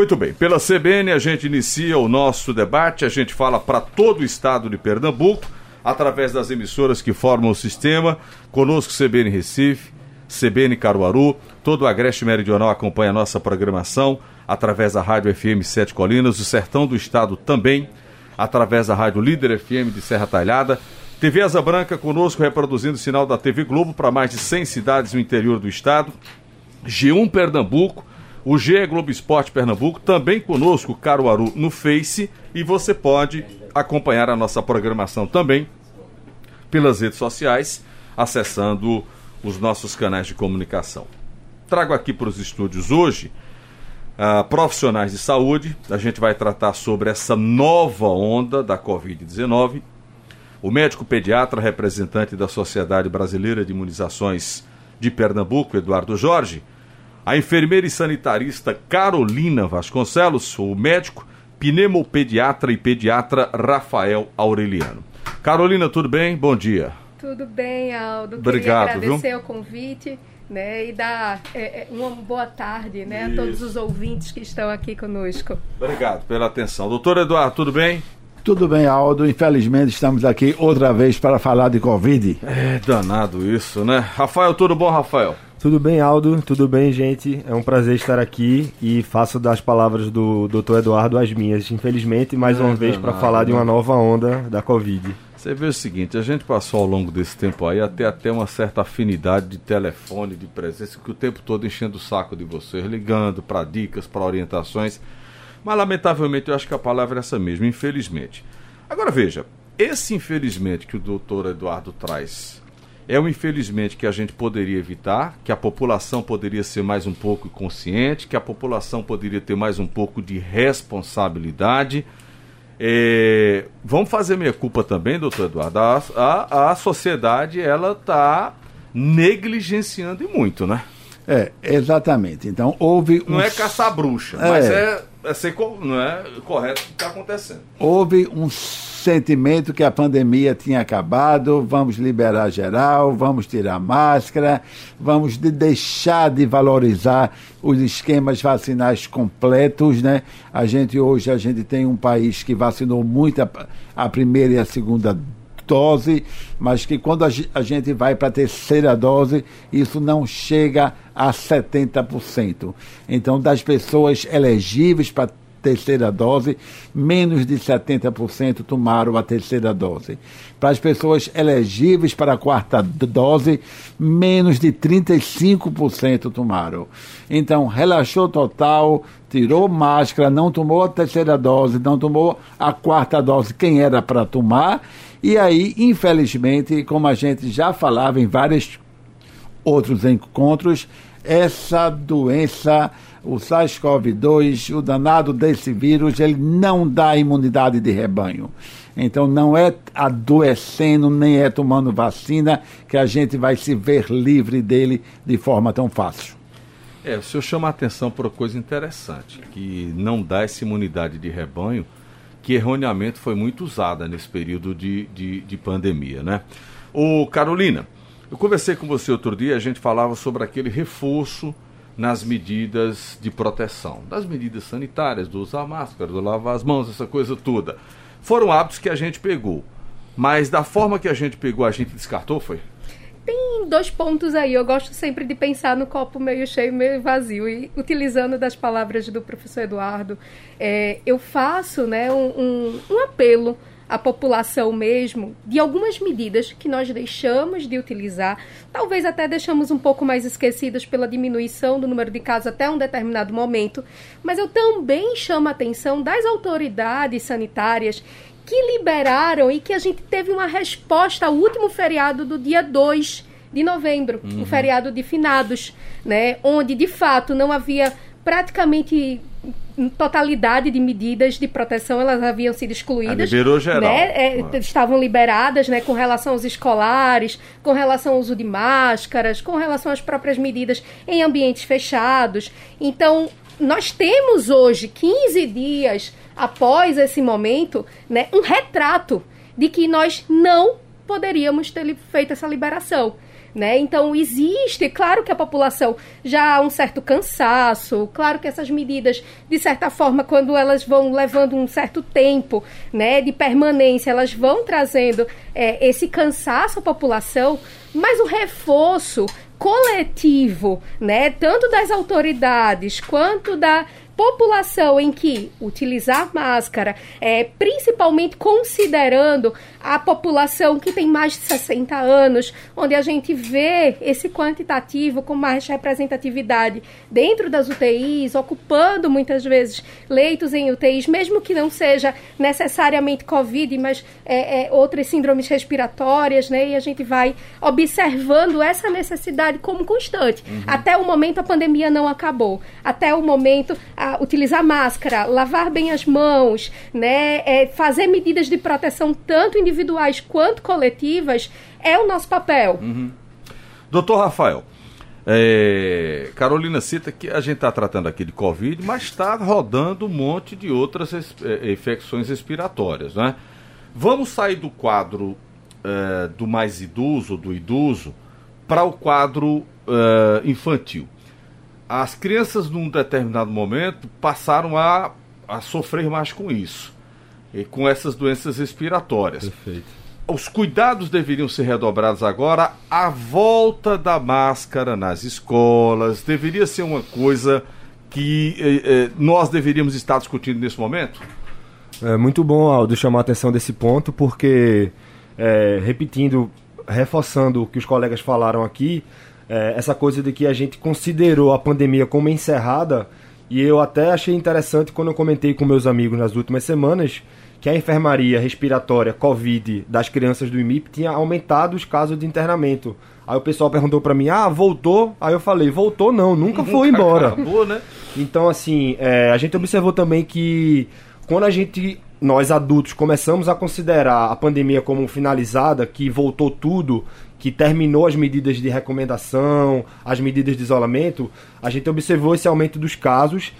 Muito bem, pela CBN a gente inicia o nosso debate, a gente fala para todo o estado de Pernambuco, através das emissoras que formam o sistema, conosco CBN Recife, CBN Caruaru, todo o Agreste Meridional acompanha a nossa programação, através da Rádio FM Sete Colinas, o Sertão do Estado também, através da Rádio Líder FM de Serra Talhada, TV Asa Branca conosco reproduzindo o sinal da TV Globo para mais de 100 cidades no interior do estado, G1 Pernambuco, o G Globo Esporte Pernambuco, também conosco, Caruaru, no Face, e você pode acompanhar a nossa programação também pelas redes sociais, acessando os nossos canais de comunicação. Trago aqui para os estúdios hoje uh, profissionais de saúde, a gente vai tratar sobre essa nova onda da Covid-19. O médico pediatra, representante da Sociedade Brasileira de Imunizações de Pernambuco, Eduardo Jorge a enfermeira e sanitarista Carolina Vasconcelos, o médico pneumopediatra e pediatra Rafael Aureliano. Carolina, tudo bem? Bom dia. Tudo bem, Aldo. Obrigado, Queria agradecer viu? o convite né, e dar é, é, uma boa tarde né, a todos os ouvintes que estão aqui conosco. Obrigado pela atenção. Doutor Eduardo, tudo bem? Tudo bem, Aldo. Infelizmente estamos aqui outra vez para falar de Covid. É danado isso, né? Rafael, tudo bom, Rafael? Tudo bem, Aldo? Tudo bem, gente? É um prazer estar aqui e faço das palavras do Dr. Eduardo as minhas, infelizmente, mais é uma vez para falar de uma nova onda da Covid. Você vê o seguinte, a gente passou ao longo desse tempo aí até até uma certa afinidade de telefone, de presença, que o tempo todo enchendo o saco de vocês, ligando para dicas, para orientações. Mas lamentavelmente eu acho que a palavra é essa mesmo, infelizmente. Agora veja, esse infelizmente que o doutor Eduardo traz é um infelizmente que a gente poderia evitar, que a população poderia ser mais um pouco consciente, que a população poderia ter mais um pouco de responsabilidade. É, vamos fazer minha culpa também, doutor Eduardo. A, a, a sociedade ela está negligenciando e muito, né? É, exatamente. Então houve um... Não é caçar bruxa, é. mas é, é ser, não é correto o que está acontecendo. Houve um sentimento que a pandemia tinha acabado, vamos liberar geral, vamos tirar máscara, vamos de deixar de valorizar os esquemas vacinais completos, né? A gente hoje a gente tem um país que vacinou muito a, a primeira e a segunda dose, mas que quando a gente vai para a terceira dose, isso não chega a 70%. Então, das pessoas elegíveis para terceira dose, menos de 70% tomaram a terceira dose. Para as pessoas elegíveis para a quarta dose, menos de 35% tomaram. Então, relaxou total, tirou máscara, não tomou a terceira dose, não tomou a quarta dose, quem era para tomar. E aí, infelizmente, como a gente já falava em vários outros encontros, essa doença o SARS-CoV-2, o danado desse vírus, ele não dá imunidade de rebanho. Então não é adoecendo nem é tomando vacina que a gente vai se ver livre dele de forma tão fácil. É, o senhor chama a atenção para uma coisa interessante, que não dá essa imunidade de rebanho, que erroneamente foi muito usada nesse período de, de, de pandemia, né? Ô Carolina, eu conversei com você outro dia, a gente falava sobre aquele reforço nas medidas de proteção, das medidas sanitárias, do usar máscara, do lavar as mãos, essa coisa toda. Foram hábitos que a gente pegou, mas da forma que a gente pegou, a gente descartou, foi? Tem dois pontos aí. Eu gosto sempre de pensar no copo meio cheio, meio vazio. E utilizando das palavras do professor Eduardo, é, eu faço né, um, um, um apelo a população mesmo de algumas medidas que nós deixamos de utilizar, talvez até deixamos um pouco mais esquecidas pela diminuição do número de casos até um determinado momento, mas eu também chamo a atenção das autoridades sanitárias que liberaram e que a gente teve uma resposta ao último feriado do dia 2 de novembro, uhum. o feriado de finados, né, onde de fato não havia praticamente totalidade de medidas de proteção elas haviam sido excluídas. Liberou geral. Né? É, ah. Estavam liberadas né, com relação aos escolares, com relação ao uso de máscaras, com relação às próprias medidas em ambientes fechados. Então, nós temos hoje, 15 dias após esse momento, né, um retrato de que nós não poderíamos ter feito essa liberação. Né? Então, existe, claro que a população já há um certo cansaço, claro que essas medidas, de certa forma, quando elas vão levando um certo tempo né, de permanência, elas vão trazendo é, esse cansaço à população, mas o reforço coletivo, né, tanto das autoridades quanto da população em que utilizar máscara, é, principalmente considerando a população que tem mais de 60 anos, onde a gente vê esse quantitativo com mais representatividade dentro das UTIs, ocupando muitas vezes leitos em UTIs, mesmo que não seja necessariamente Covid, mas é, é, outras síndromes respiratórias, né? E a gente vai observando essa necessidade como constante. Uhum. Até o momento a pandemia não acabou. Até o momento a utilizar máscara, lavar bem as mãos, né, é, fazer medidas de proteção tanto individuais quanto coletivas é o nosso papel. Uhum. Doutor Rafael, é, Carolina cita que a gente está tratando aqui de Covid, mas está rodando um monte de outras é, infecções respiratórias, né? Vamos sair do quadro é, do mais idoso, do idoso, para o quadro é, infantil as crianças, num determinado momento, passaram a, a sofrer mais com isso, e com essas doenças respiratórias. Perfeito. Os cuidados deveriam ser redobrados agora. A volta da máscara nas escolas deveria ser uma coisa que eh, eh, nós deveríamos estar discutindo nesse momento? É muito bom, Aldo, chamar a atenção desse ponto, porque, é, repetindo, reforçando o que os colegas falaram aqui, é, essa coisa de que a gente considerou a pandemia como encerrada, e eu até achei interessante quando eu comentei com meus amigos nas últimas semanas que a enfermaria respiratória Covid das crianças do IMIP tinha aumentado os casos de internamento. Aí o pessoal perguntou para mim, ah, voltou? Aí eu falei, voltou não, nunca foi embora. Acabou, né? Então, assim, é, a gente observou também que quando a gente, nós adultos, começamos a considerar a pandemia como finalizada, que voltou tudo, que terminou as medidas de recomendação, as medidas de isolamento, a gente observou esse aumento dos casos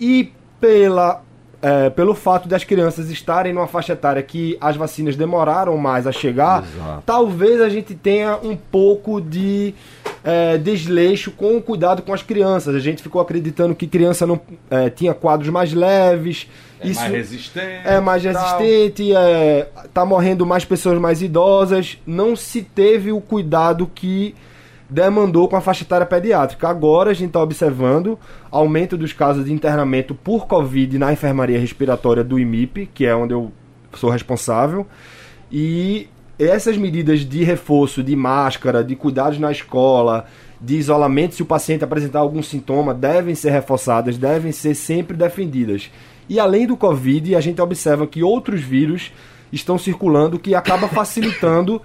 e pela é, pelo fato das crianças estarem numa faixa etária que as vacinas demoraram mais a chegar, Exato. talvez a gente tenha um pouco de é, desleixo com o cuidado com as crianças. A gente ficou acreditando que criança não é, tinha quadros mais leves. É isso mais resistente. É mais resistente, é, tá morrendo mais pessoas mais idosas. Não se teve o cuidado que demandou com a faixa etária pediátrica. Agora a gente está observando aumento dos casos de internamento por Covid na enfermaria respiratória do IMIP, que é onde eu sou responsável. E essas medidas de reforço, de máscara, de cuidados na escola, de isolamento se o paciente apresentar algum sintoma, devem ser reforçadas, devem ser sempre defendidas. E além do Covid, a gente observa que outros vírus estão circulando que acaba facilitando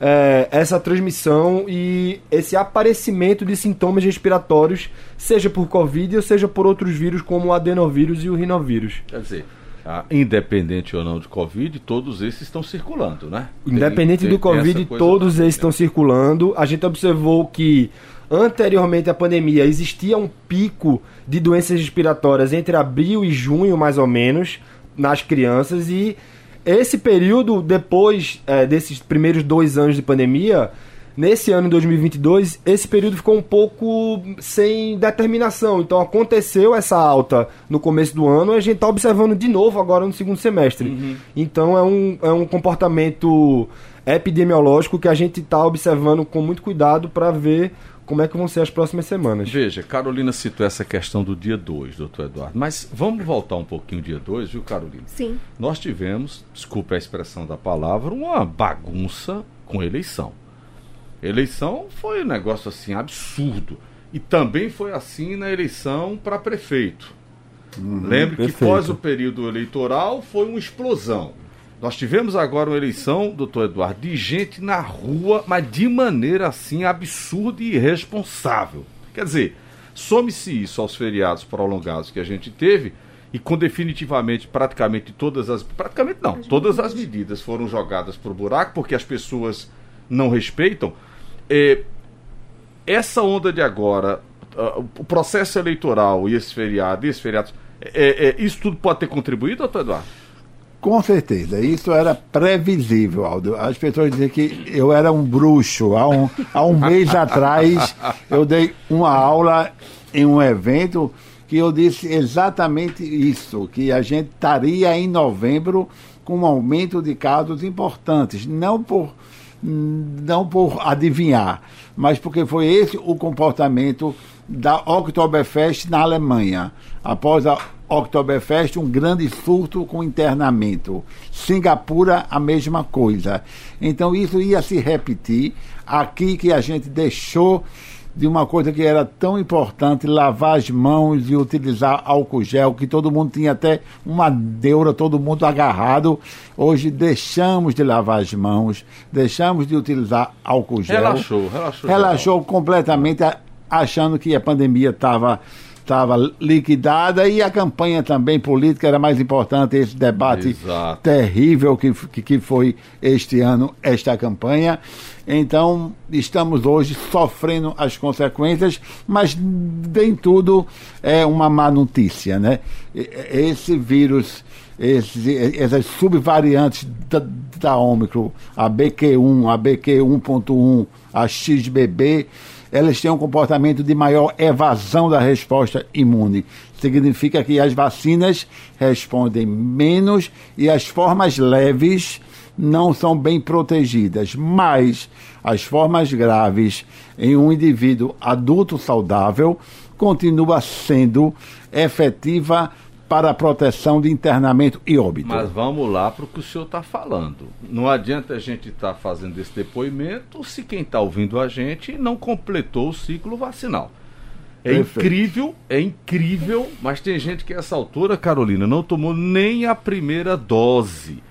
é, essa transmissão e esse aparecimento de sintomas respiratórios, seja por Covid ou seja por outros vírus como o adenovírus e o rinovírus. Quer dizer, ah, independente ou não de Covid, todos esses estão circulando, né? Independente tem, tem, do Covid, todos esses estão circulando. A gente observou que anteriormente à pandemia existia um pico de doenças respiratórias entre abril e junho, mais ou menos, nas crianças e esse período, depois é, desses primeiros dois anos de pandemia, nesse ano de 2022, esse período ficou um pouco sem determinação. Então aconteceu essa alta no começo do ano e a gente está observando de novo agora no segundo semestre. Uhum. Então é um, é um comportamento epidemiológico que a gente está observando com muito cuidado para ver como é que vão ser as próximas semanas. Veja, Carolina citou essa questão do dia 2, doutor Eduardo. Mas vamos voltar um pouquinho dia 2, viu, Carolina? Sim. Nós tivemos, desculpe a expressão da palavra, uma bagunça com eleição. Eleição foi um negócio assim absurdo. E também foi assim na eleição para prefeito. Uhum, Lembre perfeito. que pós o período eleitoral foi uma explosão. Nós tivemos agora uma eleição, doutor Eduardo, de gente na rua, mas de maneira assim absurda e irresponsável. Quer dizer, some-se isso aos feriados prolongados que a gente teve e com definitivamente praticamente todas as. Praticamente não, todas as medidas foram jogadas para o buraco porque as pessoas não respeitam. É, essa onda de agora, uh, o processo eleitoral e esse feriado, e esse feriado, é, é, isso tudo pode ter contribuído, doutor Eduardo? Com certeza, isso era previsível, Aldo. As pessoas diziam que eu era um bruxo. Há um, há um mês atrás, eu dei uma aula em um evento que eu disse exatamente isso, que a gente estaria em novembro com um aumento de casos importantes, não por não por adivinhar, mas porque foi esse o comportamento da Oktoberfest na Alemanha. Após a Oktoberfest, um grande surto com internamento. Singapura, a mesma coisa. Então, isso ia se repetir. Aqui que a gente deixou de uma coisa que era tão importante, lavar as mãos e utilizar álcool gel, que todo mundo tinha até uma deura, todo mundo agarrado. Hoje deixamos de lavar as mãos, deixamos de utilizar álcool gel. Relaxou, relaxou. Relaxou completamente, achando que a pandemia estava estava liquidada e a campanha também política era mais importante, esse debate Exato. terrível que, que, foi este ano, esta campanha. Então, estamos hoje sofrendo as consequências, mas nem tudo é uma má notícia, né? Esse vírus, esse, essas subvariantes da, da Ômicron, a BQ1, a BQ1.1, a XBB, elas têm um comportamento de maior evasão da resposta imune. Significa que as vacinas respondem menos e as formas leves não são bem protegidas, mas as formas graves em um indivíduo adulto saudável continua sendo efetiva para a proteção de internamento e óbito. Mas vamos lá para o que o senhor está falando. Não adianta a gente estar tá fazendo esse depoimento se quem está ouvindo a gente não completou o ciclo vacinal. É Perfeito. incrível, é incrível, mas tem gente que a essa altura, Carolina, não tomou nem a primeira dose.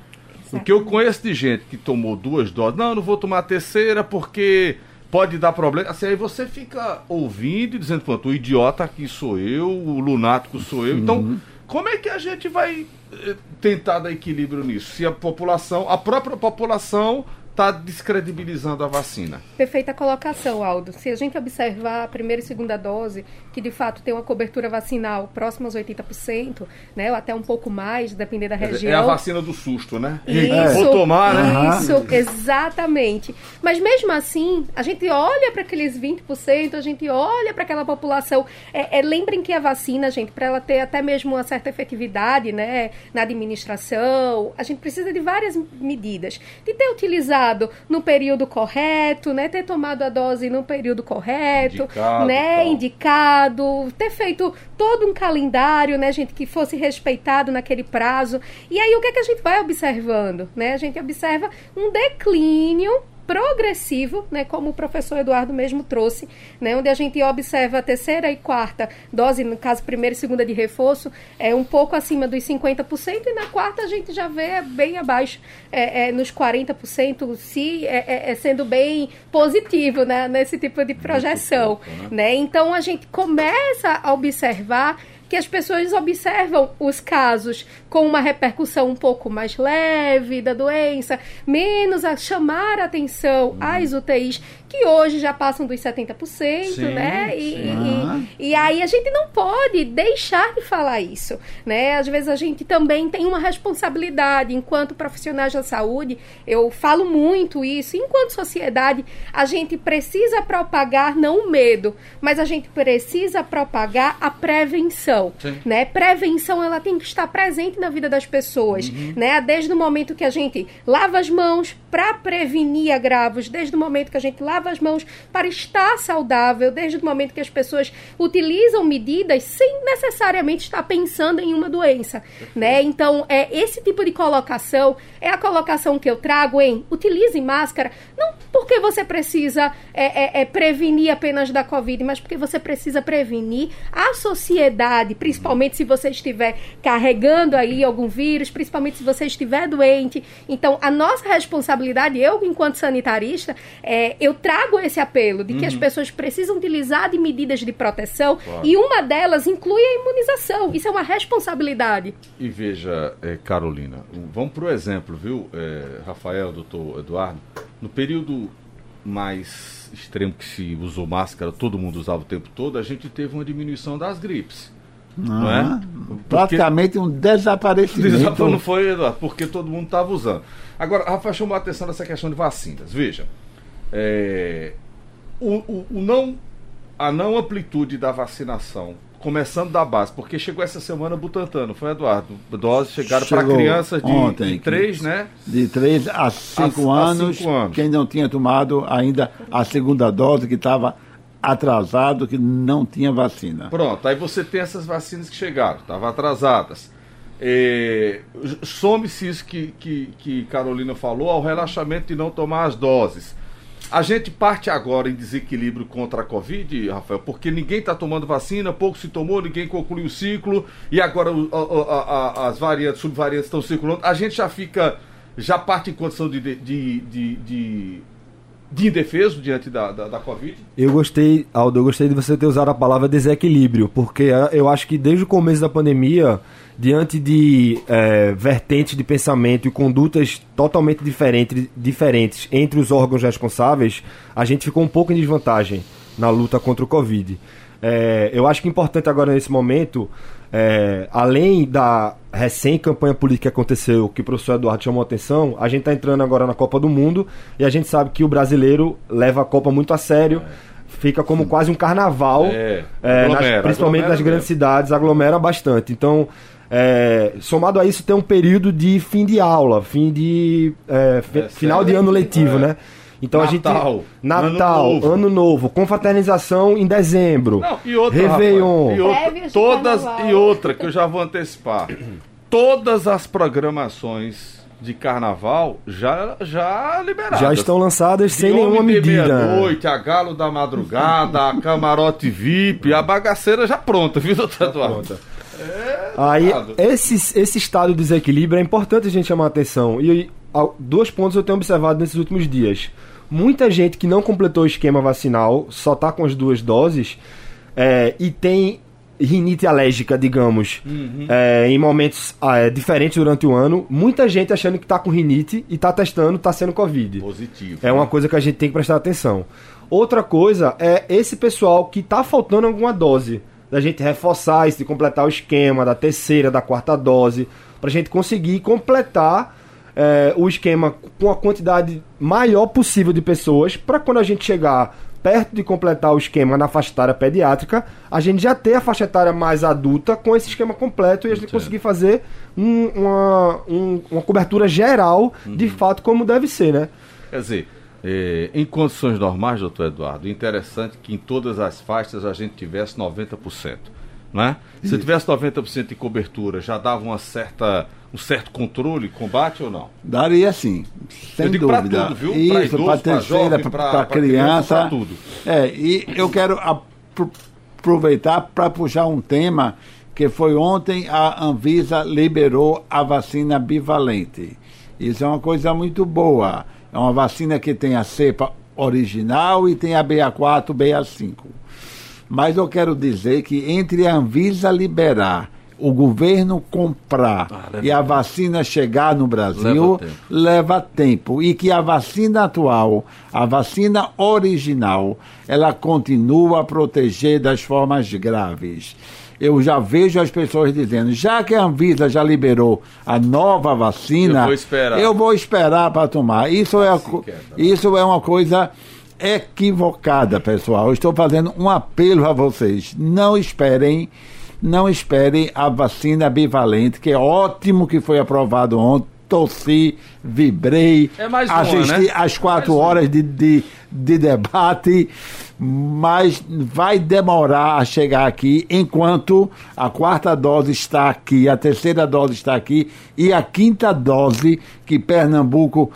O que eu conheço de gente que tomou duas doses, não, não vou tomar a terceira porque pode dar problema. Assim, aí você fica ouvindo e dizendo, pronto, o idiota aqui sou eu, o lunático sou eu. Então, uhum. Como é que a gente vai eh, tentar dar equilíbrio nisso? Se a população, a própria população está descredibilizando a vacina. Perfeita colocação, Aldo. Se a gente observar a primeira e segunda dose, que de fato tem uma cobertura vacinal próxima aos 80%, né, ou até um pouco mais, dependendo da região. É a vacina do susto, né? Isso, Vou tomar, né? Isso, exatamente. Mas mesmo assim, a gente olha para aqueles 20%, a gente olha para aquela população. É, é, lembrem que a vacina, gente, para ela ter até mesmo uma certa efetividade, né, na administração, a gente precisa de várias medidas. De ter utilizado no período correto, né? Ter tomado a dose no período correto, indicado, né? Indicado, ter feito todo um calendário, né, gente, que fosse respeitado naquele prazo. E aí o que é que a gente vai observando, né? A gente observa um declínio progressivo, né, como o professor Eduardo mesmo trouxe, né, onde a gente observa a terceira e quarta dose, no caso primeira e segunda de reforço, é um pouco acima dos 50%, e na quarta a gente já vê bem abaixo, é, é, nos 40%, se é, é, é, sendo bem positivo né, nesse tipo de projeção. Né? né? Então a gente começa a observar que as pessoas observam os casos com uma repercussão um pouco mais leve da doença, menos a chamar a atenção uhum. às UTIs que hoje já passam dos 70%, sim, né? E, e, e, aí a gente não pode deixar de falar isso, né? Às vezes a gente também tem uma responsabilidade enquanto profissionais da saúde, eu falo muito isso, enquanto sociedade, a gente precisa propagar não o medo, mas a gente precisa propagar a prevenção, sim. né? Prevenção ela tem que estar presente na vida das pessoas, uhum. né? Desde o momento que a gente lava as mãos para prevenir agravos, desde o momento que a gente lava as mãos para estar saudável, desde o momento que as pessoas utilizam medidas sem necessariamente estar pensando em uma doença, né? Então, é esse tipo de colocação é a colocação que eu trago em utilize máscara, não porque você precisa é, é, é prevenir apenas da Covid, mas porque você precisa prevenir a sociedade, principalmente se você estiver carregando aí algum vírus, principalmente se você estiver doente. Então, a nossa responsabilidade, eu enquanto sanitarista, é, eu trago trago esse apelo de que uhum. as pessoas precisam utilizar de medidas de proteção claro. e uma delas inclui a imunização. Isso é uma responsabilidade. E veja, é, Carolina, vamos para o exemplo, viu, é, Rafael, doutor Eduardo? No período mais extremo que se usou máscara, todo mundo usava o tempo todo, a gente teve uma diminuição das gripes. Não é? Ah, Praticamente um desaparecimento. Desapa- Não foi, Eduardo, porque todo mundo estava usando. Agora, Rafael chamou a atenção nessa questão de vacinas. Veja, é, o, o- o não, a não amplitude da vacinação, começando da base, porque chegou essa semana Butantan, não foi, Eduardo? Doses chegaram para crianças de, ontem, de que- 3, né? De 3 a 5 A- a anos, cinco anos. quem não tinha tomado ainda a segunda dose, que estava atrasado, que não tinha vacina. Pronto, aí você tem essas vacinas que chegaram, estavam atrasadas. É, Some-se isso que, que, que Carolina falou ao relaxamento de não tomar as doses. A gente parte agora em desequilíbrio contra a Covid, Rafael, porque ninguém está tomando vacina, pouco se tomou, ninguém concluiu o ciclo, e agora a- a- a- as variantes, subvariantes estão circulando. A gente já fica, já parte em condição de, de, de, de, de- de indefeso diante da, da, da Covid? Eu gostei, Aldo, eu gostei de você ter usado a palavra desequilíbrio, porque eh, eu acho que desde o começo da pandemia, diante de eh, vertentes de pensamento e condutas totalmente diferentes, diferentes entre os órgãos responsáveis, a gente ficou um pouco em desvantagem na luta contra o Covid. Eh, eu acho que é importante agora nesse momento, eh, além da recém-campanha política que aconteceu, que o professor Eduardo chamou a atenção, a gente está entrando agora na Copa do Mundo e a gente sabe que o brasileiro leva a Copa muito a sério. Fica como quase um carnaval, É, nas- aglomera, principalmente aglomera nas grandes mesmo. cidades, aglomera bastante. Então, é, somado a isso, tem um período de fim de aula, fim de. é, É, final de ano letivo, É. né? Então a Natal, gente. Natal, Ano Novo. ano novo, confraternização em dezembro. Não, e outra, Réveillon. Rafael, e outra, todas e outra que eu já vou antecipar. todas as programações de carnaval já já liberadas. Já estão lançadas De sem nenhuma de medida. Meia-noite, a Galo da Madrugada, a Camarote VIP, a bagaceira já pronta, viu, doutor Eduardo? Pronta. Aí, esse, esse estado de desequilíbrio é importante a gente chamar a atenção. E dois pontos eu tenho observado nesses últimos dias. Muita gente que não completou o esquema vacinal, só tá com as duas doses, é, e tem rinite alérgica, digamos, Uhum. é, em momentos ah, é, diferentes durante o ano. Muita gente achando que tá com rinite e tá testando, tá sendo Covid. Positivo. É uma coisa que a gente tem que prestar atenção. Outra coisa é esse pessoal que tá faltando alguma dose. Da gente reforçar isso, de completar o esquema da terceira, da quarta dose, pra gente conseguir completar é, o esquema com a quantidade maior possível de pessoas, para quando a gente chegar perto de completar o esquema na faixa etária pediátrica, a gente já ter a faixa etária mais adulta com esse esquema completo e a gente Entendo. conseguir fazer um- uma, um- uma cobertura geral de fato como deve ser, né? Quer dizer, eh, em condições normais, doutor Eduardo, interessante que em todas as faixas a gente tivesse 90%. Né? Se tivesse 90% de cobertura, já dava uma certa, um certo controle, combate ou não? Daria sim, sem Eu digo dúvida. tudo, viu? Isso, para terceira, para criança. pra tudo. É, e eu quero apro- aproveitar para puxar um tema que foi ontem a Anvisa liberou a vacina bivalente. Isso é uma coisa muito boa. É uma vacina que tem a cepa original e tem a BA4, BA5. Mas eu quero dizer que entre a Anvisa liberar, o governo comprar Ah, e a vacina chegar no Brasil, Leva tempo. leva tempo. E que a vacina atual, a vacina original, ela continua a proteger das formas graves. Eu já vejo as pessoas dizendo, já que a Anvisa já liberou a nova vacina, Eu vou esperar. para tomar. Isso é, Assim é, tá. isso é uma coisa equivocada, pessoal. Eu estou fazendo um apelo a vocês. Não esperem, não esperem a vacina bivalente, que é ótimo que foi aprovado ontem. Torci, vibrei, É mais uma, assisti né? às quatro Mais horas de, de, de debate, mas vai demorar a chegar aqui enquanto a quarta dose está aqui, a terceira dose está aqui e a quinta dose que Pernambuco,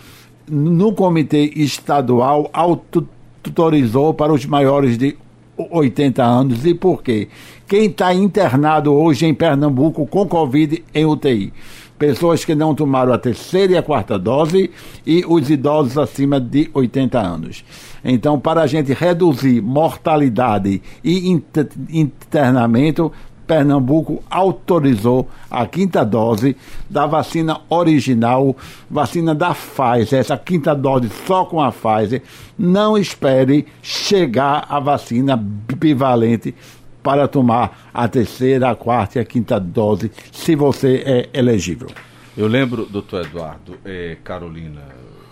no comitê estadual, autorizou para os maiores de 80 anos. E por quê? Quem está internado hoje em Pernambuco com Covid em UTI? Pessoas que não tomaram a terceira e a quarta dose e os idosos acima de 80 anos. Então, para a gente reduzir mortalidade e inter- internamento, Pernambuco autorizou a quinta dose da vacina original, vacina da Pfizer, essa quinta dose só com a Pfizer. Não espere chegar a vacina bivalente para tomar a terceira, a quarta e a quinta dose, se você é elegível. Eu lembro, doutor Eduardo, eh, Carolina,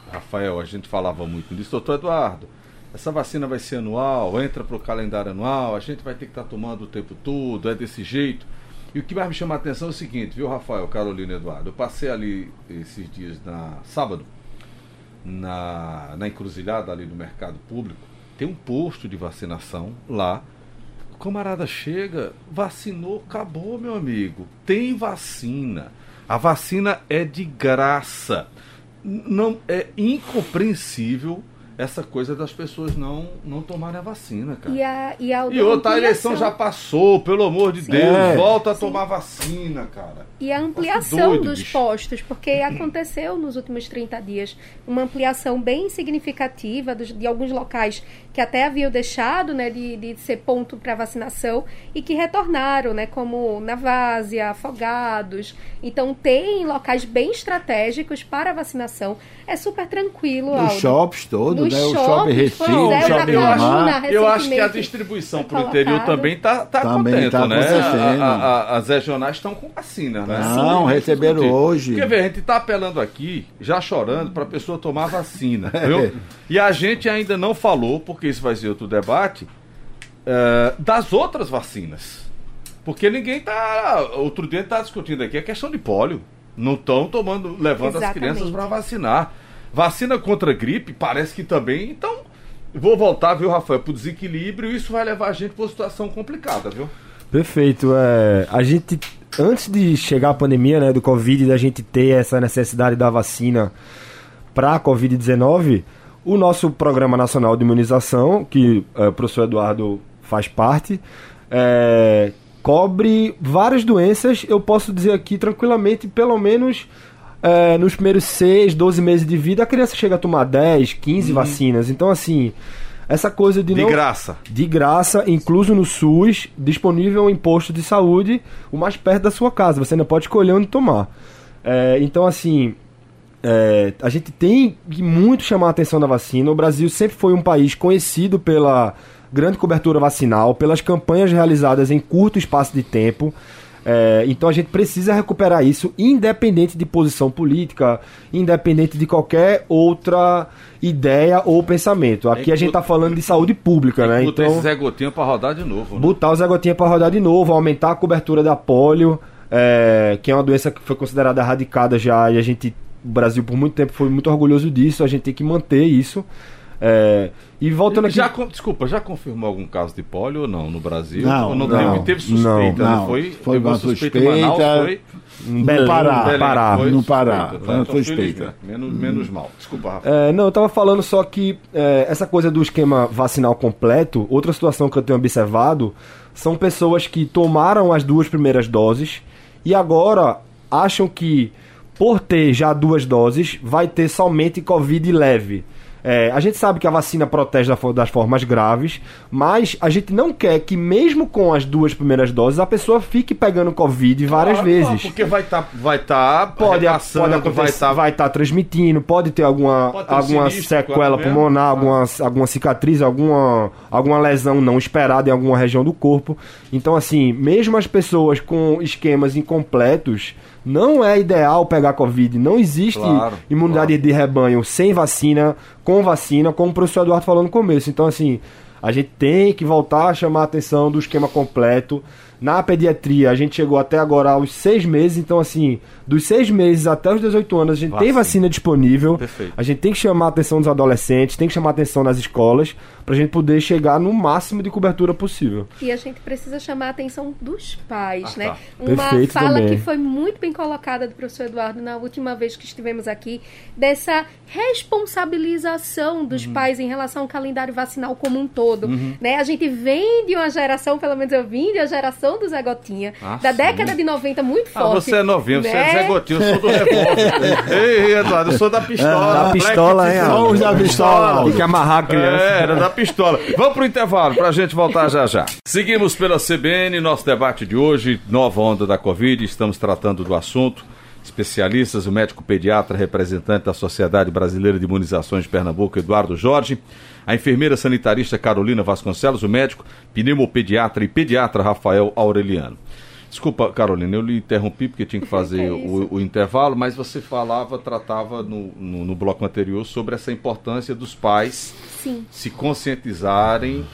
Rafael, a gente falava muito disso. Doutor Eduardo, essa vacina vai ser anual, entra para o calendário anual, a gente vai ter que estar tá tomando o tempo todo, é desse jeito. E o que mais me chama a atenção é o seguinte, viu, Rafael, Carolina Eduardo? Eu passei ali esses dias na sábado, na, na encruzilhada ali no mercado público, tem um posto de vacinação lá. O camarada chega, vacinou, acabou, meu amigo. Tem vacina. A vacina é de graça. Não é incompreensível essa coisa das pessoas não, não tomarem a vacina, cara. E, a, e, a e outra, a eleição já passou, pelo amor de Sim. Deus, é. volta a tomar vacina, cara. E a ampliação doido, dos bicho. postos, porque aconteceu nos últimos 30 dias uma ampliação bem significativa dos, de alguns locais que até haviam deixado né, de, de ser ponto para vacinação e que retornaram, né, como Navásia, Afogados. Então, tem locais bem estratégicos para vacinação. É super tranquilo, Os shops todos, né? O shopping Recife, o shopping eu, acho, eu acho que a distribuição para o interior também está tá também tá né? A, a, as regionais estão com vacina, né? Não, Sim, receberam hoje. Porque, ver, a gente está apelando aqui, já chorando, para a pessoa tomar vacina, viu? E a gente ainda não falou, porque isso vai ser outro debate, uh, das outras vacinas. Porque ninguém está. Outro dia está discutindo aqui a questão de pólio. Não estão tomando, levando Exatamente. as crianças para vacinar. Vacina contra gripe, parece que também. Então, vou voltar, viu, Rafael, para o desequilíbrio. Isso vai levar a gente para uma situação complicada, viu? Perfeito. É, a gente, antes de chegar a pandemia né, do Covid, da gente ter essa necessidade da vacina para a Covid-19, o nosso Programa Nacional de Imunização, que é, o professor Eduardo faz parte, é, cobre várias doenças. Eu posso dizer aqui tranquilamente, pelo menos é, nos primeiros 6, 12 meses de vida, a criança chega a tomar 10, 15 uhum. vacinas. Então, assim, essa coisa de. De não, graça. De graça, incluso no SUS, disponível em posto de saúde, o mais perto da sua casa. Você ainda pode escolher onde tomar. É, então, assim. É, a gente tem que muito chamar a atenção da vacina. O Brasil sempre foi um país conhecido pela grande cobertura vacinal, pelas campanhas realizadas em curto espaço de tempo. É, então a gente precisa recuperar isso, independente de posição política, independente de qualquer outra ideia ou pensamento. Aqui a gente está falando de saúde pública, né? Botar então, esse Zé Gotinha para rodar de novo. Né? Botar o Zé Gotinha para rodar de novo, aumentar a cobertura da polio, é, que é uma doença que foi considerada erradicada já e a gente, o Brasil por muito tempo foi muito orgulhoso disso, a gente tem que manter isso. É, e voltando aqui. Já, desculpa, já confirmou algum caso de pólio ou não no Brasil? Não, não, não, teve, suspeita, não, não foi? Foi uma suspeita. suspeita Manaus, foi? No Belém, Pará, Belém, Pará. Foi no Pará, foi uma então, suspeita. Menos, menos mal. Desculpa, Rafa. É, não, eu tava falando só que é, essa coisa do esquema vacinal completo, outra situação que eu tenho observado são pessoas que tomaram as duas primeiras doses e agora acham que por ter já duas doses vai ter somente Covid leve. É, a gente sabe que a vacina protege das formas graves, mas a gente não quer que, mesmo com as duas primeiras doses, a pessoa fique pegando Covid várias claro, vezes. Porque vai estar. Tá, vai tá pode, pode acontecer, vai estar tá... tá transmitindo, pode ter alguma, pode ter alguma sequela pulmonar, alguma, alguma cicatriz, alguma, alguma lesão não esperada em alguma região do corpo. Então, assim, mesmo as pessoas com esquemas incompletos não é ideal pegar Covid. Não existe claro, imunidade claro. de rebanho sem vacina, com vacina, como o professor Eduardo falou no começo. Então, assim, a gente tem que voltar a chamar a atenção do esquema completo. Na pediatria, a gente chegou até agora aos seis meses, então assim, dos seis meses até os 18 anos, a gente vacina. tem vacina disponível. Perfeito. A gente tem que chamar a atenção dos adolescentes, tem que chamar a atenção das escolas, para a gente poder chegar no máximo de cobertura possível. E a gente precisa chamar a atenção dos pais, ah, né? Tá. Uma Perfeito fala também. que foi muito bem colocada do professor Eduardo na última vez que estivemos aqui, dessa responsabilização dos uhum. pais em relação ao calendário vacinal como um todo. Uhum. Né? A gente vem de uma geração, pelo menos eu vim de uma geração do Zé Gotinha, ah, da sim. década de 90 muito forte. Ah, você é novinho, né? você é né? Zé Gotinha, eu sou do revólver. Ei, Eduardo, eu sou da pistola. Da pistola, hein? Somos da pistola. Tem que amarrar a criança. É, era da pistola. Vamos pro intervalo pra gente voltar já já. Seguimos pela CBN, nosso debate de hoje, nova onda da Covid, estamos tratando do assunto especialistas, o médico pediatra representante da Sociedade Brasileira de Imunizações de Pernambuco, Eduardo Jorge, a enfermeira sanitarista Carolina Vasconcelos, o médico pneumopediatra e pediatra Rafael Aureliano. Desculpa, Carolina, eu lhe interrompi porque tinha que fazer é o, o, intervalo, mas você falava, tratava no, no, no, bloco anterior sobre essa importância dos pais Sim. se conscientizarem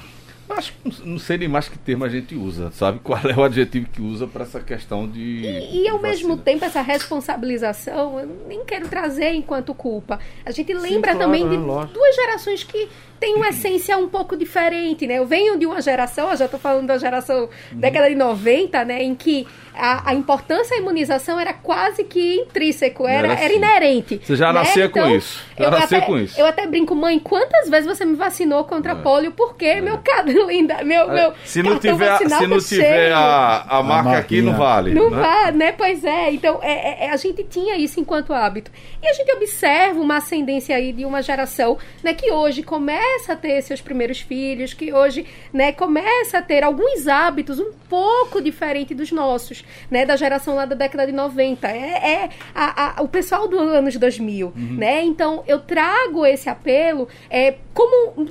Acho não sei nem mais que termo a gente usa, sabe? Qual é o adjetivo que usa para essa questão de. E, e ao mesmo tempo, essa responsabilização, eu nem quero trazer enquanto culpa. A gente lembra Sim, claro, também de é, duas gerações que têm uma essência um pouco diferente, né? Eu venho de uma geração, eu já estou falando da geração uhum. década de 90, né? Em que a, a, importância da imunização era quase que intrínseco, era, era, era assim. inerente. Você já né? nascia então, com isso. Já eu nascia até, com isso. Eu até brinco, mãe, quantas vezes você me vacinou contra é. pólio? Porque é. meu cadro linda, meu, é. meu Se não tiver, se não tá tiver a, a marca a aqui, não vale. Não né? vale, né? Pois é. Então, é, é, é, a gente tinha isso enquanto hábito. E a gente observa uma ascendência aí de uma geração, né, que hoje começa a ter seus primeiros filhos, que hoje, né, começa a ter alguns hábitos um pouco diferentes dos nossos, né, da geração lá da década de 90. É, é a, a, o pessoal dos anos 2000, uhum. né? Então, eu trago esse apelo é, como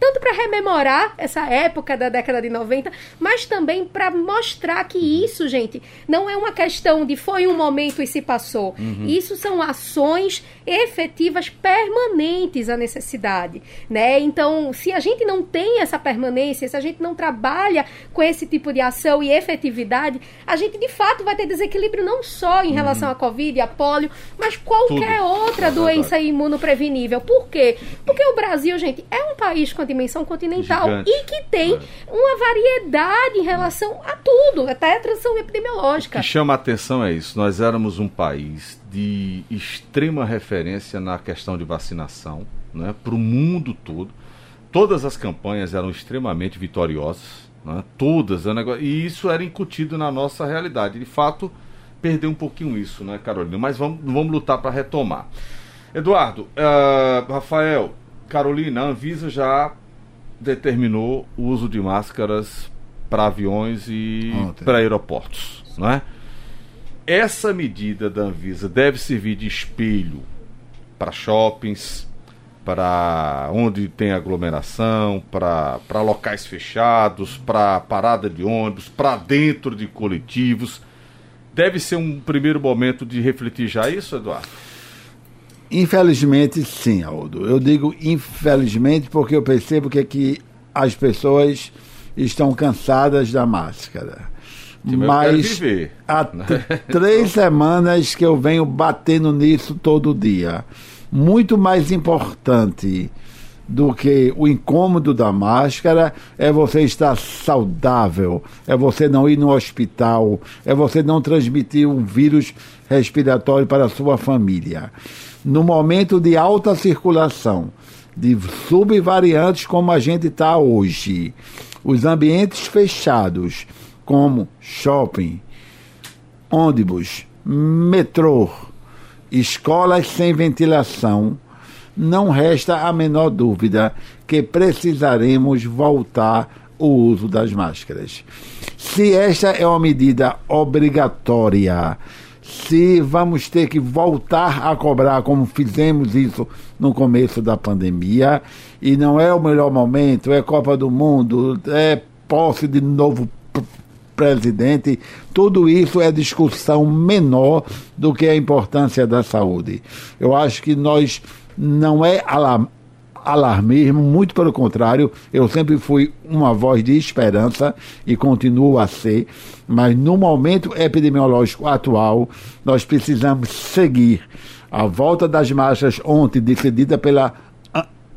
tanto para rememorar essa época da década de 90, mas também para mostrar que isso, gente, não é uma questão de foi um momento e se passou. Uhum. Isso são ações efetivas permanentes à necessidade, né? Então, se a gente não tem essa permanência, se a gente não trabalha com esse tipo de ação e efetividade, a gente de fato vai ter desequilíbrio não só em relação uhum. à Covid, a polio, mas qualquer Tudo. outra doença imunoprevenível. Por quê? Porque o Brasil, gente, é um país com dimensão continental Gigante. e que tem é. uma variedade em relação a tudo, até a transição epidemiológica. O que chama a atenção é isso. Nós éramos um país de extrema referência na questão de vacinação, né, para o mundo todo. Todas as campanhas eram extremamente vitoriosas né? todas, é e isso era incutido na nossa realidade. De fato, perdeu um pouquinho isso, né, Carolina? Mas vamos, vamos lutar para retomar. Eduardo, uh, Rafael, Carolina, a Anvisa já determinou o uso de máscaras para aviões e para aeroportos, não é? Essa medida da Anvisa deve servir de espelho para shoppings, para onde tem aglomeração, para locais fechados, para parada de ônibus, para dentro de coletivos. Deve ser um primeiro momento de refletir já isso, Eduardo? Infelizmente, sim, Aldo. Eu digo infelizmente porque eu percebo que, que as pessoas estão cansadas da máscara. Mas há três semanas que eu venho batendo nisso todo dia muito mais importante do que o incômodo da máscara é você estar saudável, é você não ir no hospital, é você não transmitir um vírus respiratório para a sua família. No momento de alta circulação, de subvariantes como a gente está hoje, os ambientes fechados, como shopping, ônibus, metrô, escolas sem ventilação, não resta a menor dúvida que precisaremos voltar o uso das máscaras. Se esta é uma medida obrigatória, se vamos ter que voltar a cobrar como fizemos isso no começo da pandemia, e não é o melhor momento, é Copa do Mundo, é posse de novo presidente, tudo isso é discussão menor do que a importância da saúde. Eu acho que nós não é alarm, alarmismo, muito pelo contrário, eu sempre fui uma voz de esperança e continuo a ser, mas no momento epidemiológico atual, nós precisamos seguir a volta das marchas ontem decidida pela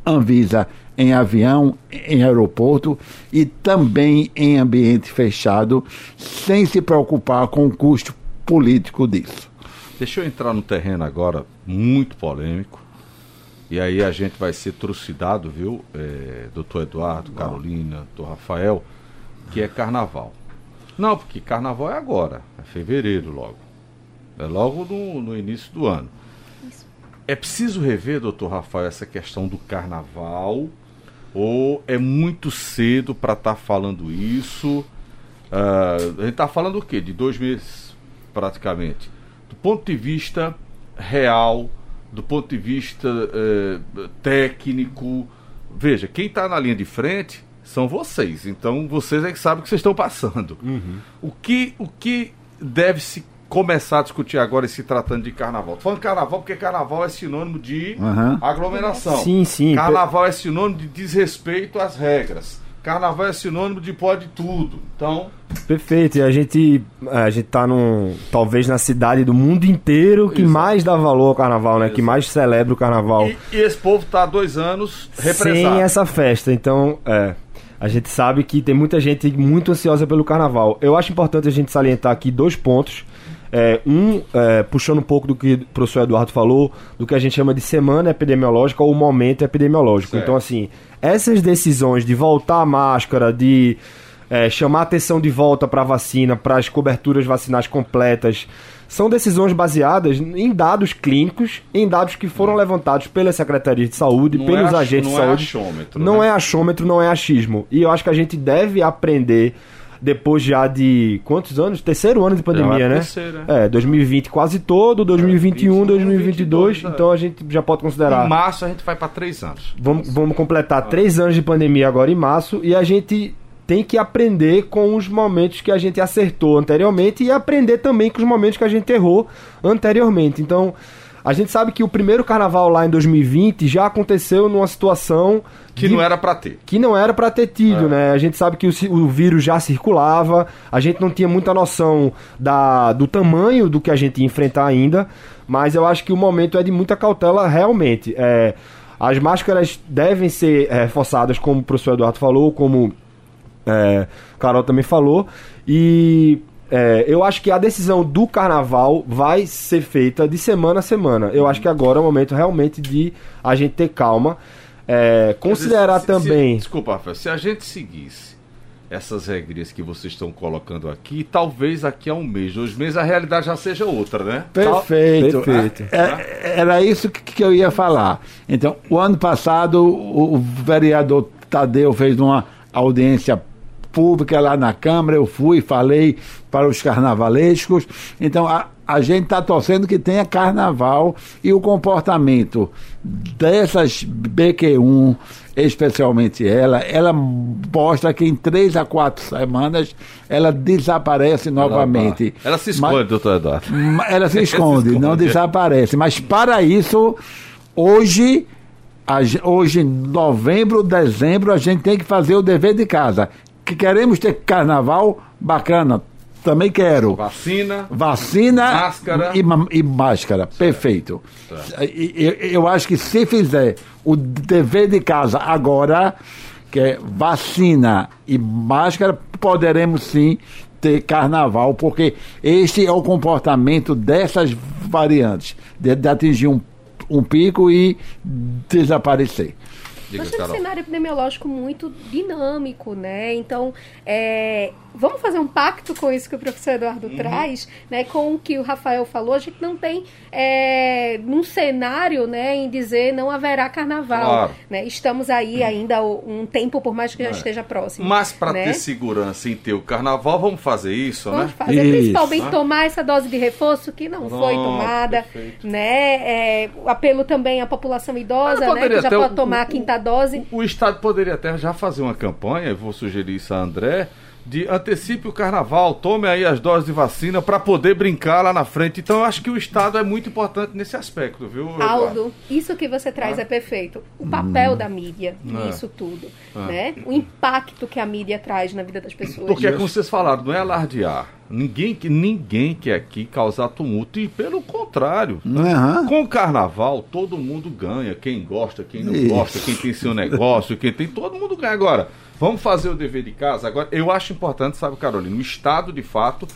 Anvisa em avião, em aeroporto e também em ambiente fechado, sem se preocupar com o custo político disso. Deixa eu entrar no terreno agora muito polêmico. E aí a gente vai ser trucidado, viu, é, doutor Eduardo, Carolina, doutor Rafael, que é carnaval. Não, porque carnaval é agora, é fevereiro logo. É logo no, no início do ano. É preciso rever, doutor Rafael, essa questão do carnaval ou é muito cedo para estar tá falando isso? Uh, a gente está falando o quê? De dois meses, praticamente. do ponto de vista real, do ponto de vista eh, técnico. Veja, quem está na linha de frente são vocês. Então vocês é que sabem o que vocês estão passando. Uhum. O que o que deve se começar a discutir agora se tratando de carnaval? Tô falando carnaval porque carnaval é sinônimo de Aham. aglomeração. Sim, sim. Carnaval é sinônimo de desrespeito às regras. Carnaval é sinônimo de pode tudo. Então, Perfeito, e a gente, a gente tá num, talvez na cidade do mundo inteiro que Exato. mais dá valor ao carnaval, né? Que Exato. mais celebra o carnaval. e, e esse povo tá há dois anos represado. Sem essa festa. Então, é. A gente sabe que tem muita gente muito ansiosa pelo carnaval. Eu acho importante a gente salientar aqui dois pontos. É, um, é, puxando um pouco do que o professor Eduardo falou, do que a gente chama de semana epidemiológica ou momento epidemiológico. Certo. Então, assim, essas decisões de voltar a máscara, de é, chamar atenção de volta para a vacina, para as coberturas vacinais completas, são decisões baseadas em dados clínicos, em dados que foram levantados pela Secretaria de Saúde, Não pelos é agentes não de é saúde. achômetro, não né? é achômetro, não é achismo. E eu acho que a gente deve aprender, depois já de quantos anos? Terceiro ano de pandemia, é né? terceiro, é. É, 2020 quase todo, 2021, 21, 2022. 22, Então a gente já pode considerar. Em março a gente vai para três anos. Vamos, vamos completar três anos de pandemia agora em março e a gente tem que aprender com os momentos que a gente acertou anteriormente e aprender também com os momentos que a gente errou anteriormente. Então, a gente sabe que o primeiro carnaval lá em 2020 já aconteceu numa situação Que de- não era para ter. que não era para ter tido, É. né? A gente sabe que o, o vírus já circulava, a gente não tinha muita noção da, do tamanho do que a gente ia enfrentar ainda, mas eu acho que o momento é de muita cautela realmente. É, as máscaras devem ser reforçadas, como o professor Eduardo falou, como é, Carol também falou, e é, eu acho que a decisão do carnaval vai ser feita de semana a semana. Eu acho que agora é o momento realmente de a gente ter calma. É, considerar se- se- também. desculpa, Rafael, se a gente seguisse essas regrinhas que vocês estão colocando aqui, talvez daqui a um mês, dois meses, a realidade já seja outra, né? Perfeito. Perfeito. É- era isso que, que eu ia falar. Então, o ano passado, o, o vereador Tadeu fez uma audiência pública lá na Câmara, eu fui, falei para os carnavalescos. Então, a, a gente está torcendo que tenha carnaval e o comportamento dessas BQ1, especialmente ela, ela mostra que em três a quatro semanas ela desaparece novamente. Ela se Mas- esconde, doutor Eduardo. Ela se esconde, esconde, não desaparece. Mas para isso, hoje, hoje, em novembro, dezembro, a gente tem que fazer o dever de casa. Que queremos ter carnaval bacana. Também quero. Vacina. Vacina Máscara. E, e máscara. Perfeito. E- e- Eu acho que se fizer o dever de casa agora, que é vacina e máscara, poderemos sim ter carnaval, porque este é o comportamento dessas variantes, de, de atingir um, um pico e desaparecer. Diga, Nós temos um cenário epidemiológico muito dinâmico, né? Então, é, vamos fazer um pacto com isso que o professor Eduardo Uhum. traz, né? Com o que o Rafael falou, a gente não tem é, num cenário, né, em dizer não haverá carnaval. Claro. Né? Estamos aí ainda um tempo, por mais que já É. esteja próximo. Mas para né? ter segurança em ter o carnaval, vamos fazer isso, Vamos né? fazer, Isso. principalmente Né? tomar essa dose de reforço que não foi Pronto, tomada, perfeito. né? É, o apelo também à população idosa, Ah, né? Que já pode o- tomar a quinta dose. O Estado poderia até já fazer uma campanha, eu vou sugerir isso a André, de antecipe o carnaval, tome aí as doses de vacina para poder brincar lá na frente. Então eu acho que o Estado é muito importante nesse aspecto, viu? Eduardo? Aldo, isso que você traz Ah. é perfeito. O papel da mídia Ah. nisso tudo, Ah. né? O impacto que a mídia traz na vida das pessoas. Porque é como vocês falaram, não é alardear. Ninguém, que- ninguém quer aqui causar tumulto. E pelo contrário, Aham. com o carnaval, todo mundo ganha. Quem gosta, quem não Isso. gosta, quem tem seu negócio, quem tem. Todo mundo ganha. Agora, vamos fazer o dever de casa. Agora, eu acho importante, sabe, Carolina, o Estado, de fato,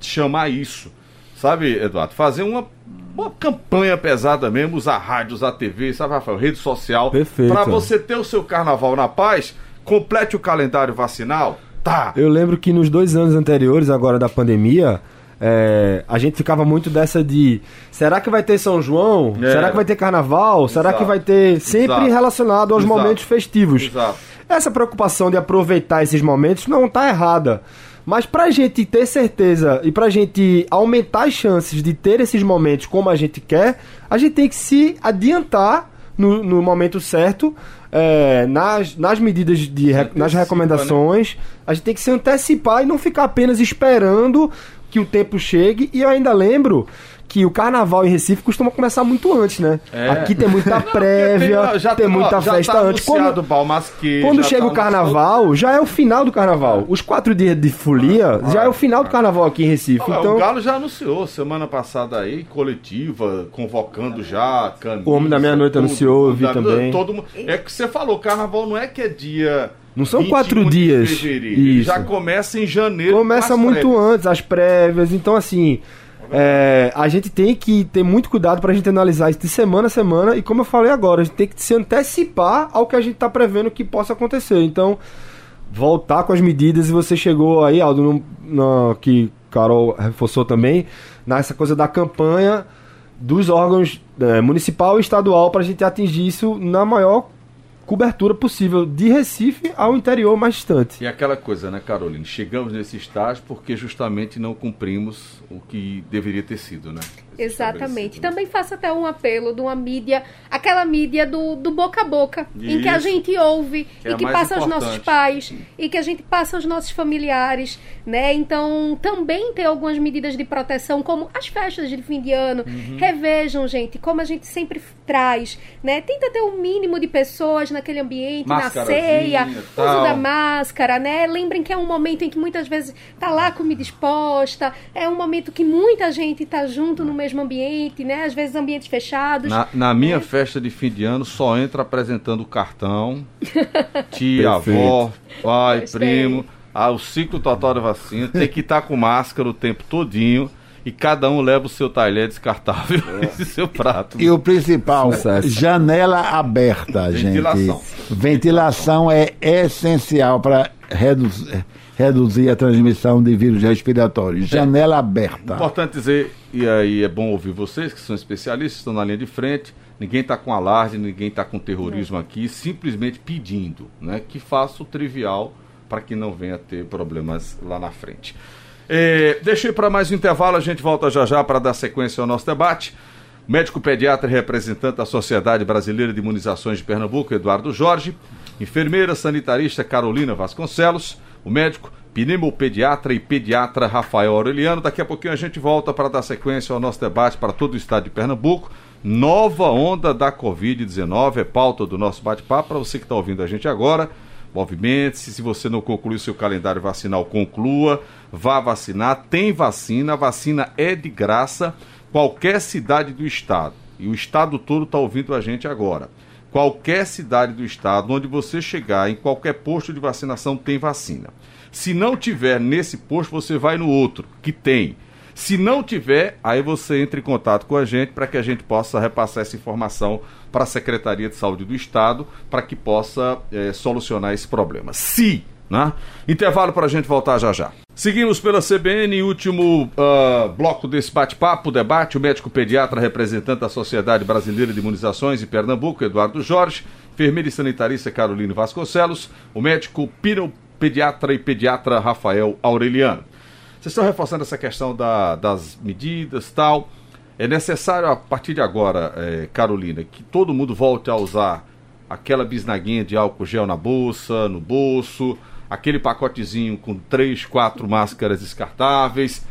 chamar isso. Sabe, Eduardo? Fazer uma, uma campanha pesada mesmo, usar rádio, usar TV, sabe, Rafael? Rede social. Perfeito. Pra você ter o seu carnaval na paz, complete o calendário vacinal. Tá. Eu lembro que nos dois anos anteriores, agora da pandemia, é, a gente ficava muito dessa de será que vai ter São João? É. Será que vai ter carnaval? Será Exato. que vai ter. Sempre Exato. relacionado aos Exato. momentos festivos. Essa preocupação de aproveitar esses momentos não está errada. Mas pra gente ter certeza e pra gente aumentar as chances de ter esses momentos como a gente quer, a gente tem que se adiantar no, no momento certo, é, nas, nas medidas de nas antecipa, recomendações. A gente tem que se antecipar e não ficar apenas esperando que o tempo chegue. E eu ainda lembro que o carnaval em Recife costuma começar muito antes, né? É. Aqui tem muita prévia, Tem- já tem tá- muita ó, festa tá antes. Quando, Balmasque, quando chega tá o carnaval, já é o final do carnaval. Os quatro dias de folia já é o final do carnaval aqui em Recife. Ah, Então, O Galo já anunciou semana passada aí, coletiva, convocando já, camisa, O Homem da Meia-Noite anunciou, eu vi também. Todo, mundo- é que você falou, carnaval não é que é dia. Não são 21 quatro dias. Isso. Já começa em janeiro. começa muito prévias. antes, as prévias. Então, assim, é, a gente tem que ter muito cuidado pra gente analisar isso de semana a semana. E como eu falei agora, a gente tem que se antecipar ao que a gente tá prevendo que possa acontecer. Então, voltar com as medidas. E você chegou aí, Aldo, no, no- que Carol reforçou também, nessa coisa da campanha dos órgãos é, municipal e estadual para a gente atingir isso na maior cobertura possível, de Recife ao interior mais distante. E aquela coisa, né, Carolina? Chegamos nesse estágio porque justamente não cumprimos o que deveria ter sido, né? Exatamente. Também faço até um apelo de uma mídia, aquela mídia do, do boca a boca, em que a Isso. gente ouve Que é e que passa aos nossos importante. pais e que a gente passa aos nossos familiares, né? Então, também ter algumas medidas de proteção, como as festas de fim de ano. Uhum. Revejam, gente, como a gente sempre traz, né? Tenta ter um mínimo de pessoas naquele ambiente, na ceia, uso tal. da máscara, né? Lembrem que é um momento em que muitas vezes tá lá comida exposta, é um momento que muita gente tá junto no mesmo ambiente, né? Às vezes ambientes fechados. Na, na minha festa de fim de ano só entra apresentando o cartão, tia, avó, pai, Gostei. primo, ah, o ciclo total da vacina, tem que estar com máscara o tempo todinho e cada um leva o seu talher descartável e seu prato. E o principal, Sucesso. janela aberta, Ventilação. gente. Ventilação é essencial para reduzir a transmissão de vírus respiratórios. Janela aberta. Importante dizer, e aí é bom ouvir vocês que são especialistas, estão na linha de frente, ninguém está com alarde, ninguém está com terrorismo aqui, simplesmente pedindo né, que faça o trivial para que não venha ter problemas lá na frente. É, deixa eu ir para mais um intervalo, a gente volta já já para dar sequência ao nosso debate. Médico pediatra e representante da Sociedade Brasileira de Imunizações de Pernambuco, Eduardo Jorge. Enfermeira sanitarista Carolina Vasconcelos. O médico pneumopediatra e pediatra Rafael Aureliano. Daqui a pouquinho a gente volta para dar sequência ao nosso debate para todo o estado de Pernambuco. Nova onda da Covid-19 é pauta do nosso bate-papo. Para você que está ouvindo a gente agora, movimente-se. Se você não concluiu seu calendário vacinal, conclua. Vá vacinar. Tem vacina. A vacina é de graça. Qualquer cidade do estado. E o estado todo está ouvindo a gente agora. Qualquer cidade do estado, onde você chegar, em qualquer posto de vacinação, tem vacina. Se não tiver nesse posto, você vai no outro, que tem. Se não tiver, aí você entra em contato com a gente para que a gente possa repassar essa informação para a Secretaria de Saúde do Estado, para que possa eh, solucionar esse problema. Se, né? Intervalo para a gente voltar já já. Seguimos pela CBN, último ah, bloco desse bate-papo, debate, o médico pediatra representante da Sociedade Brasileira de Imunizações em Pernambuco, Eduardo Jorge, enfermeira e sanitarista Carolina Vasconcelos, o médico pediatra e pediatra Rafael Aureliano. Vocês estão reforçando essa questão da- das medidas tal. É necessário, a partir de agora, eh, Carolina, que todo mundo volte a usar aquela bisnaguinha de álcool gel na bolsa, no bolso, aquele pacotezinho com três, quatro máscaras descartáveis.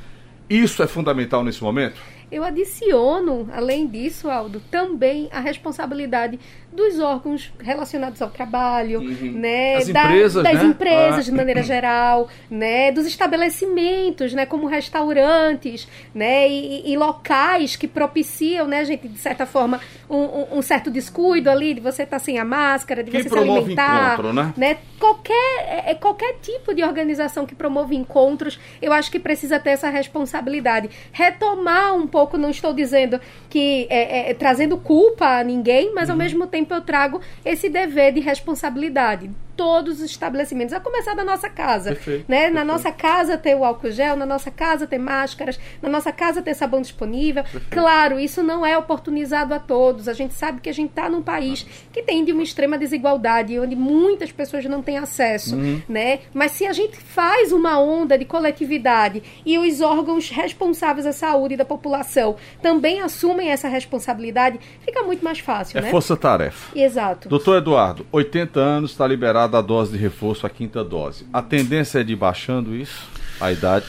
Isso é fundamental nesse momento? Eu adiciono, além disso, Aldo, também a responsabilidade dos órgãos relacionados ao trabalho, né, As da- empresas, das né? empresas Ah. de maneira geral, né, dos estabelecimentos, né, como restaurantes, né, e, e locais que propiciam, né, gente, de certa forma, um, um- certo descuido ali de você estar sem a máscara, de Que você se alimentar, encontro, né? né? Qualquer, é, é qualquer tipo de organização que promove encontros, eu acho que precisa ter essa responsabilidade. Retomar um pouco, não estou dizendo que é, é, trazendo culpa a ninguém, mas ao mesmo tempo eu trago esse dever de responsabilidade. Todos os estabelecimentos, a começar da nossa casa. Perfeito, né? Na perfeito. nossa casa ter o álcool gel, na nossa casa ter máscaras, na nossa casa ter sabão disponível. Claro, isso não é oportunizado a todos. A gente sabe que a gente está num país que tem de uma extrema desigualdade, onde muitas pessoas não têm acesso, Uhum. né? Mas se a gente faz uma onda de coletividade e os órgãos responsáveis da saúde da população também assumem essa responsabilidade, fica muito mais fácil, É né? força-tarefa. Exato. Doutor Eduardo, 80 anos, está liberada a dose de reforço, a quinta dose. A tendência é de ir baixando isso, a idade?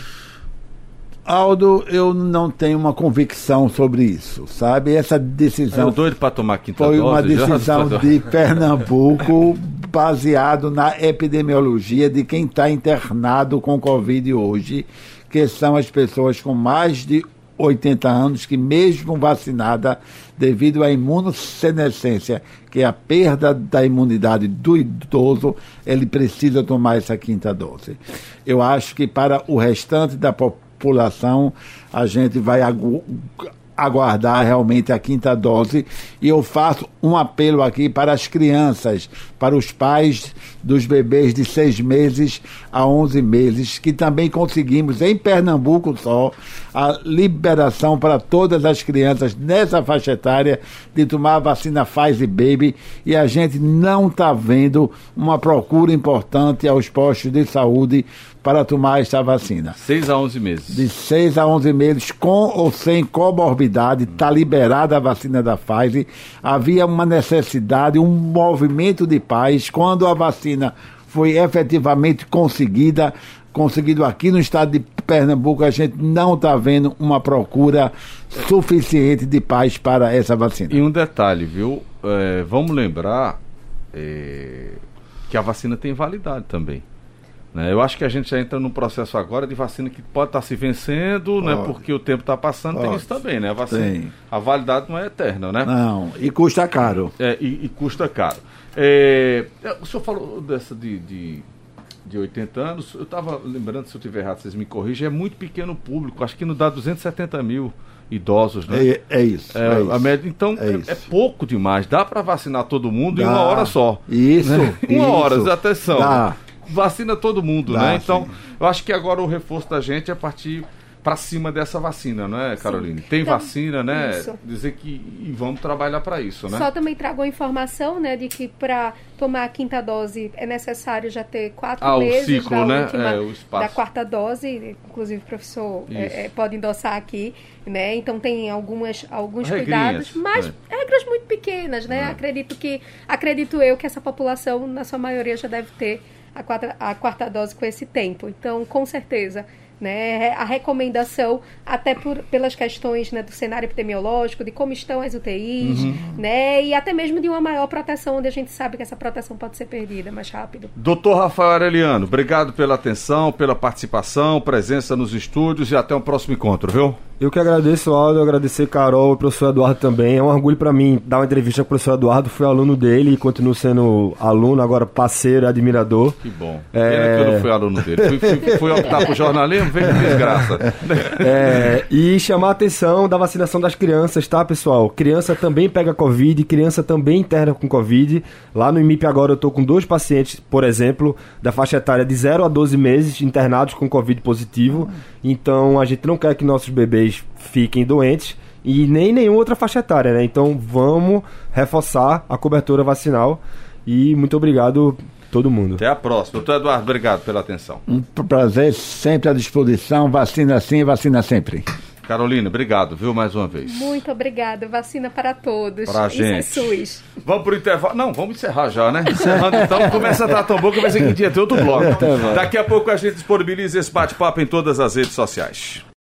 Aldo, eu não tenho uma convicção sobre isso, sabe? Essa decisão É doido para tomar a quinta foi dose? uma já? decisão de Pernambuco baseado na epidemiologia de quem está internado com Covid hoje, que são as pessoas com mais de 80 anos que mesmo vacinada, devido à imunossenescência, que é a perda da imunidade do idoso, ele precisa tomar essa quinta dose. Eu acho que para o restante da população, a gente vai agu- aguardar realmente a quinta dose. E eu faço um apelo aqui para as crianças, para os pais dos bebês de seis meses a 11 meses, que também conseguimos em Pernambuco só a liberação para todas as crianças nessa faixa etária de tomar a vacina Pfizer Baby e a gente não está vendo uma procura importante aos postos de saúde para tomar esta vacina 6 a 11 meses. de 6 a 11 meses, com ou sem comorbidade, está liberada a vacina da Pfizer. Havia uma necessidade, um movimento de paz quando a vacina foi efetivamente conseguida. Conseguido aqui no estado de Pernambuco, a gente não está vendo uma procura suficiente de paz para essa vacina. E um detalhe, viu? É, vamos lembrar é, que a vacina tem validade também. né? Eu acho que a gente já entra num processo agora de vacina que pode estar se vencendo, né? Pode. Porque o tempo está passando, tem Pode. isso também, né? A vacina, Tem. a validade não é eterna, né? Não, e custa caro. É, e, e custa caro. É, é, o senhor falou dessa de, de, de 80 anos, eu estava lembrando, se eu estiver errado, vocês me corrigem, é muito pequeno público, acho que não dá 270 mil idosos, né? É, é isso. É, é isso. média, então É é, isso. é pouco demais. Dá para vacinar todo mundo em Dá. uma hora só. Isso, né? Uma hora, isso. atenção. Dá. Vacina todo mundo, Dá, né? Então, sim. eu acho que agora o reforço da gente é partir para cima dessa vacina, não é, Caroline? Tem Então, vacina, né? isso. Dizer que e vamos trabalhar para isso, né? Só também trago a informação, né, de que para tomar a quinta dose é necessário já ter quatro Ah, o meses ciclo, da né? última, É, o espaço. da quarta dose, inclusive o professor é, é, pode endossar aqui, né? Então tem algumas alguns Regrinhas, cuidados, mas é. regras muito pequenas, né? É. Acredito que acredito eu que essa população na sua maioria já deve ter a quarta, a quarta dose com esse tempo. Então, com certeza, né, a recomendação, até por, pelas questões né, do cenário epidemiológico, de como estão as UTIs, Uhum. né, e até mesmo de uma maior proteção, onde a gente sabe que essa proteção pode ser perdida mais rápido. Doutor Rafael Aureliano, obrigado pela atenção, pela participação, presença nos estúdios e até o próximo encontro, viu? Eu que agradeço, Aldo, agradecer Carol, o professor Eduardo também. É um orgulho para mim dar uma entrevista com o professor Eduardo. Fui aluno dele e continuo sendo aluno, agora parceiro, admirador. Que bom. É. Pena que eu não fui aluno dele. Fui, fui, fui optar por jornalismo, veio que desgraça. É, e chamar a atenção da vacinação das crianças, tá, pessoal? Criança também pega Covid, criança também interna com Covid. Lá no IMIP agora eu tô com dois pacientes, por exemplo, da faixa etária de 0 a 12 meses internados com Covid positivo. Então a gente não quer que nossos bebês fiquem doentes e nem nenhuma outra faixa etária, né? Então vamos reforçar a cobertura vacinal e muito obrigado todo mundo. Até a próxima. Doutor Eduardo, obrigado pela atenção. Um prazer, sempre à disposição. Vacina sim, vacina sempre. Carolina, obrigado, viu, mais uma vez. Muito obrigada. Vacina para todos. Pra Isso gente. é SUS. Vamos pro intervalo. Não, vamos encerrar já, né? Encerrando então, começa a estar tão bom que vai ser que dia tem outro bloco. Daqui a pouco a gente disponibiliza esse bate-papo em todas as redes sociais.